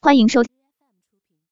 欢迎收听